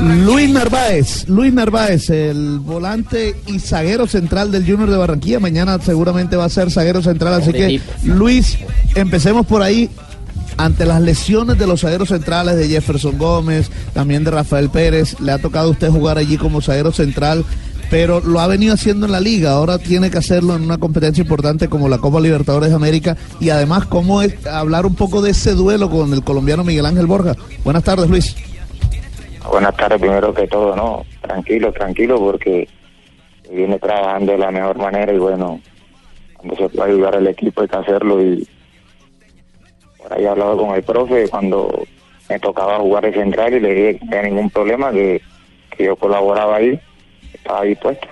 Luis Narváez, Luis Narváez, el volante y zaguero central del Junior de Barranquilla. Mañana seguramente va a ser zaguero central, así que Luis, empecemos por ahí. Ante las lesiones de los zagueros centrales de Jefferson Gómez, también de Rafael Pérez, le ha tocado a usted jugar allí como zaguero central, pero lo ha venido haciendo en la liga. Ahora tiene que hacerlo en una competencia importante como la Copa Libertadores de América. Y además, ¿cómo es hablar un poco de ese duelo con el colombiano Miguel Ángel Borja? Buenas tardes, Luis. Buenas tardes, primero que todo, ¿no? Tranquilo, tranquilo, porque viene trabajando de la mejor manera y bueno, cuando se puede ayudar al equipo hay que hacerlo y por ahí he hablado con el profe cuando me tocaba jugar de central y le dije que no había ningún problema, que, que yo colaboraba ahí, estaba dispuesto.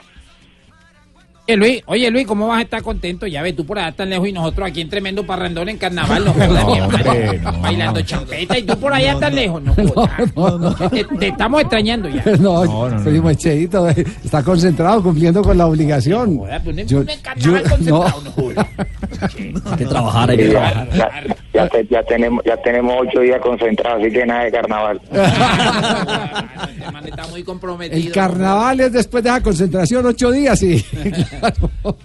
Oye Luis, oye Luis, ¿cómo vas a estar contento? Ya ves, tú por allá tan lejos y nosotros aquí en tremendo parrandón en carnaval, no jodas. Bailando champeta y tú por allá tan lejos, no jodas. Te, te estamos extrañando ya. No, primo Cheito, eh, está concentrado cumpliendo con la obligación. Joder, pues, Yo- un carnaval yo- concentrado, no jodas. Hay que trabajar, hay que trabajar. Ya, ya te- ya tenemos ya tenemos ocho días concentrados, así que nada de carnaval. Man está muy comprometido. El carnaval es después de esa concentración, ocho días, y claro.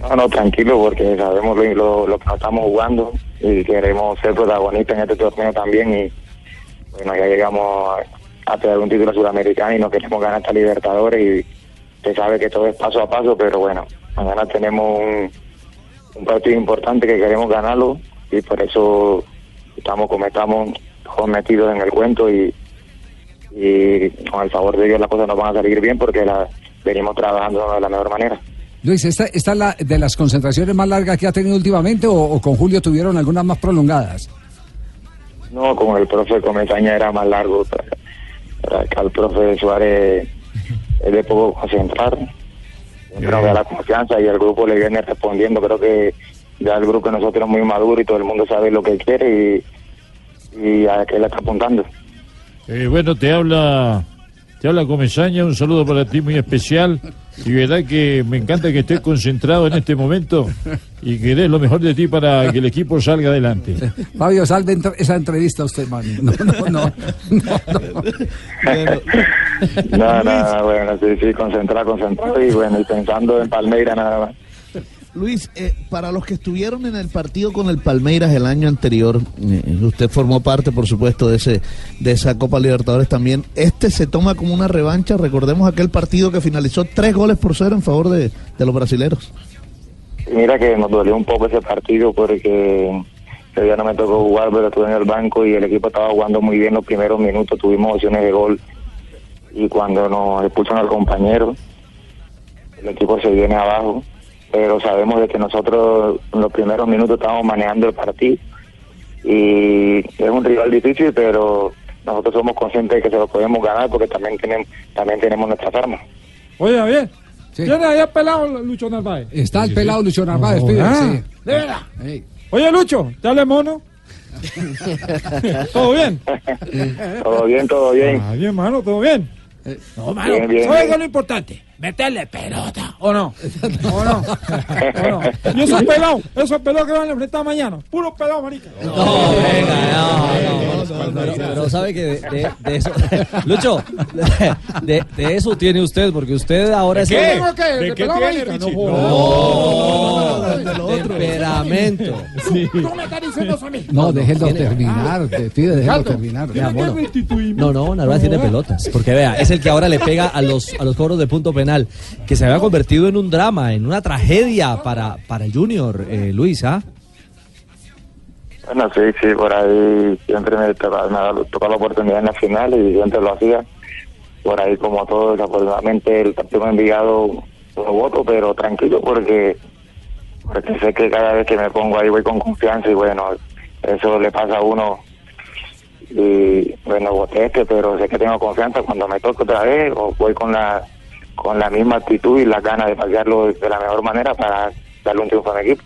No, no, tranquilo, porque sabemos lo, lo, lo que nos estamos jugando y queremos ser protagonistas en este torneo también. Y bueno, ya llegamos a, a tener un título sudamericano y no queremos ganar esta Libertadores. Y se sabe que todo es paso a paso, pero bueno, mañana tenemos un, un partido importante que queremos ganarlo y por eso estamos como estamos metidos en el cuento y, y con el favor de Dios las cosas nos van a salir bien porque la venimos trabajando de la mejor manera. Luis, ¿esta, esta es la de las concentraciones más largas que ha tenido últimamente o, o con Julio tuvieron algunas más prolongadas? No, con el profe Comesaña era más largo. acá el profe Suárez es de poco concentrar. Nos da la confianza y el grupo le viene respondiendo. Creo que ya el grupo de nosotros es muy maduro y todo el mundo sabe lo que quiere y, y a qué le está apuntando. Eh, bueno, te habla, te habla Comesaña, un saludo para ti muy especial. Y verdad que me encanta que estés concentrado en este momento y que des lo mejor de ti para que el equipo salga adelante. Fabio, salve entre- esa entrevista a usted, no, no. no, no. No, no, no, bueno, sí, sí, concentrado, concentrado y bueno, y pensando en Palmeira nada más. Luis, eh, para los que estuvieron en el partido con el Palmeiras el año anterior, eh, usted formó parte, por supuesto, de ese de esa Copa Libertadores también. Este se toma como una revancha. Recordemos aquel partido que finalizó tres goles por cero en favor de, de los brasileros. Mira que nos dolió un poco ese partido porque ese día no me tocó jugar, pero estuve en el banco y el equipo estaba jugando muy bien los primeros minutos, tuvimos opciones de gol y cuando nos expulsan al compañero, el equipo se viene abajo, pero sabemos de que nosotros en los primeros minutos estamos manejando el partido y es un rival difícil, pero nosotros somos conscientes de que se lo podemos ganar porque también tenemos, también tenemos nuestras armas. Oye, bien. Sí. ¿Tiene ahí el pelado Lucho Narváez? Está el pelado Lucho Narváez, pide, Ah, sí. ¿De verdad? Oye, Lucho, dale mono. ¿Todo bien? Todo bien, todo bien. Ah, bien, mano, todo bien. No, mano, Bien, bien, ¿sabes bien. qué es lo importante? Meterle pelota, ¿o no? ¿O no? ¿O no? Y esos pelados, esos pelados que van a enfrentar mañana. Puro pelado, marica. No, venga, no, no, Pero, pero sabe que de, de- de eso. Lucho, de, de eso tiene usted, porque usted ahora es. ¿Qué? ¿De ¿De qué tiene, marica? No Richie? jodas. temperamento. Tú me estás diciendo eso a mí. No, déjenlo terminar, te pide, déjenlo terminar. No, no, Narváez tiene pelotas. Porque vea, es el que ahora le pega a los, a los cobros de punto penal, que se había convertido en un drama, en una tragedia para, para Junior, eh, Luis, ¿ah? Bueno, sí, sí, por ahí siempre me tocaba, tocado la oportunidad en la final y siempre lo hacía. Por ahí, como todo, desafortunadamente el partido me ha enviado lo voto, pero tranquilo porque, porque sé que cada vez que me pongo ahí voy con confianza y bueno, eso le pasa a uno. Y bueno, voté este, pero sé que tengo confianza cuando me toque otra vez o voy con la con la misma actitud y las ganas de pasearlo de la mejor manera para darle un triunfo a mi equipo.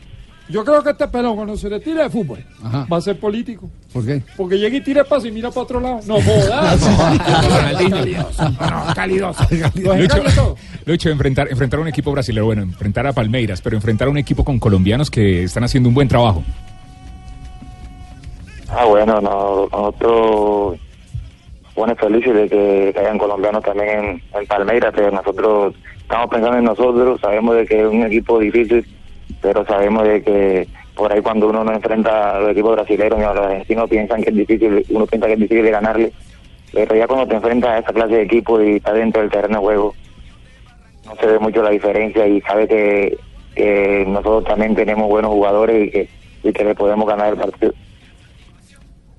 Yo creo que este pelón cuando se retire de fútbol Ajá. va a ser político. ¿Por qué? Porque llega y tira paso y mira para otro lado. No jodas. Calidoso. No, calidoso. Lucho, todo. Lucho, enfrentar, enfrentar a un equipo brasileño, bueno, enfrentar a Palmeiras, pero enfrentar a un equipo con colombianos que están haciendo un buen trabajo. Ah, bueno, no, nosotros pone felices de que, que hayan colombianos también en, Palmeiras, pero nosotros estamos pensando en nosotros, sabemos de que es un equipo difícil, pero sabemos de que por ahí cuando uno no enfrenta a los equipos brasileños y a los argentinos piensan que es difícil, uno piensa que es difícil de ganarle, pero ya cuando te enfrentas a esa clase de equipo y estás dentro del terreno de juego, no se ve mucho la diferencia y sabe que, que nosotros también tenemos buenos jugadores y que, y que le podemos ganar el partido.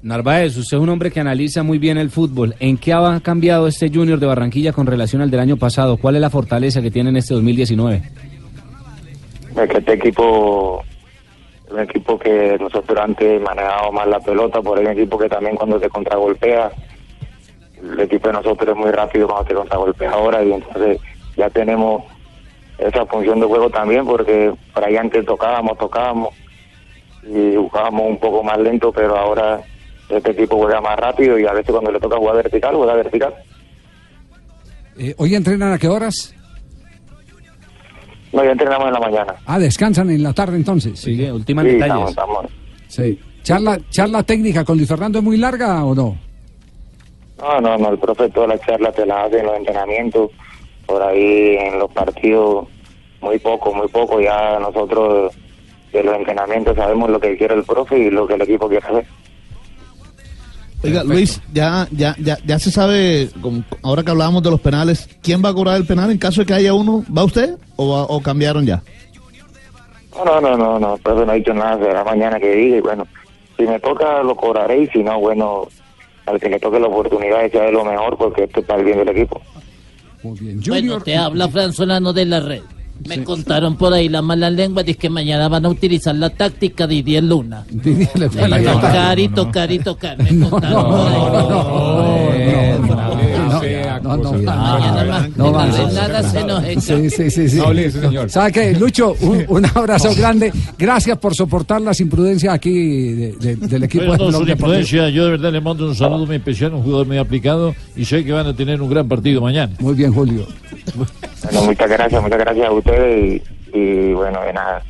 Narváez, usted es un hombre que analiza muy bien el fútbol. ¿En qué ha cambiado este Junior de Barranquilla con relación al del año pasado? ¿Cuál es la fortaleza que tiene en este 2019? Es que este equipo es un equipo que nosotros antes manejábamos más la pelota, por un equipo que también cuando te contragolpea, el equipo de nosotros es muy rápido cuando te contragolpea ahora y entonces ya tenemos esa función de juego también porque por ahí antes tocábamos, tocábamos y jugábamos un poco más lento, pero ahora este equipo juega más rápido y a veces cuando le toca jugar vertical, juega vertical. Eh, ¿Hoy entrenan a qué horas? No, ya entrenamos en la mañana. Ah, descansan en la tarde entonces. Sí, última Sí, detalles. estamos, estamos. Sí. ¿Charla, ¿Charla técnica con Luis Fernando es muy larga o no? No, no, no, el profe todas las charlas te las hace en los entrenamientos, por ahí en los partidos, muy poco, muy poco. Ya nosotros de los entrenamientos sabemos lo que quiere el profe y lo que el equipo quiere hacer. Oiga, Luis, ya, ya, ya, ya se sabe, como- ahora que hablábamos de los penales, ¿quién va a cobrar el penal en caso de que haya uno? ¿Va usted o, va- o cambiaron ya? No, no, no, no, no, el profe no ha dicho nada, será mañana que diga y bueno, si me toca lo cobraré y si no, bueno, al que le toque la oportunidad de lo mejor porque esto está el bien del equipo. Muy bien. Bueno, Junior, te habla Franzolano de la red. Me contaron por ahí la mala lengua de que mañana van a utilizar la táctica de Didier Luna. Didier gana. tocar y tocar y tocar. Me contaron por ahí. No, no, más. no, no nada se nos echa. Sí, sí, sí, sí. No hable de eso, señor. ¿Sabe qué? Lucho, un, un abrazo grande. Gracias por soportar las imprudencias aquí de- de- del equipo Bueno, no, influencia, yo de verdad le mando un saludo muy especial, un jugador muy aplicado y sé que van a tener un gran partido mañana. Muy bien, Julio. Bueno, muchas gracias, muchas gracias a ustedes y, y bueno, de nada.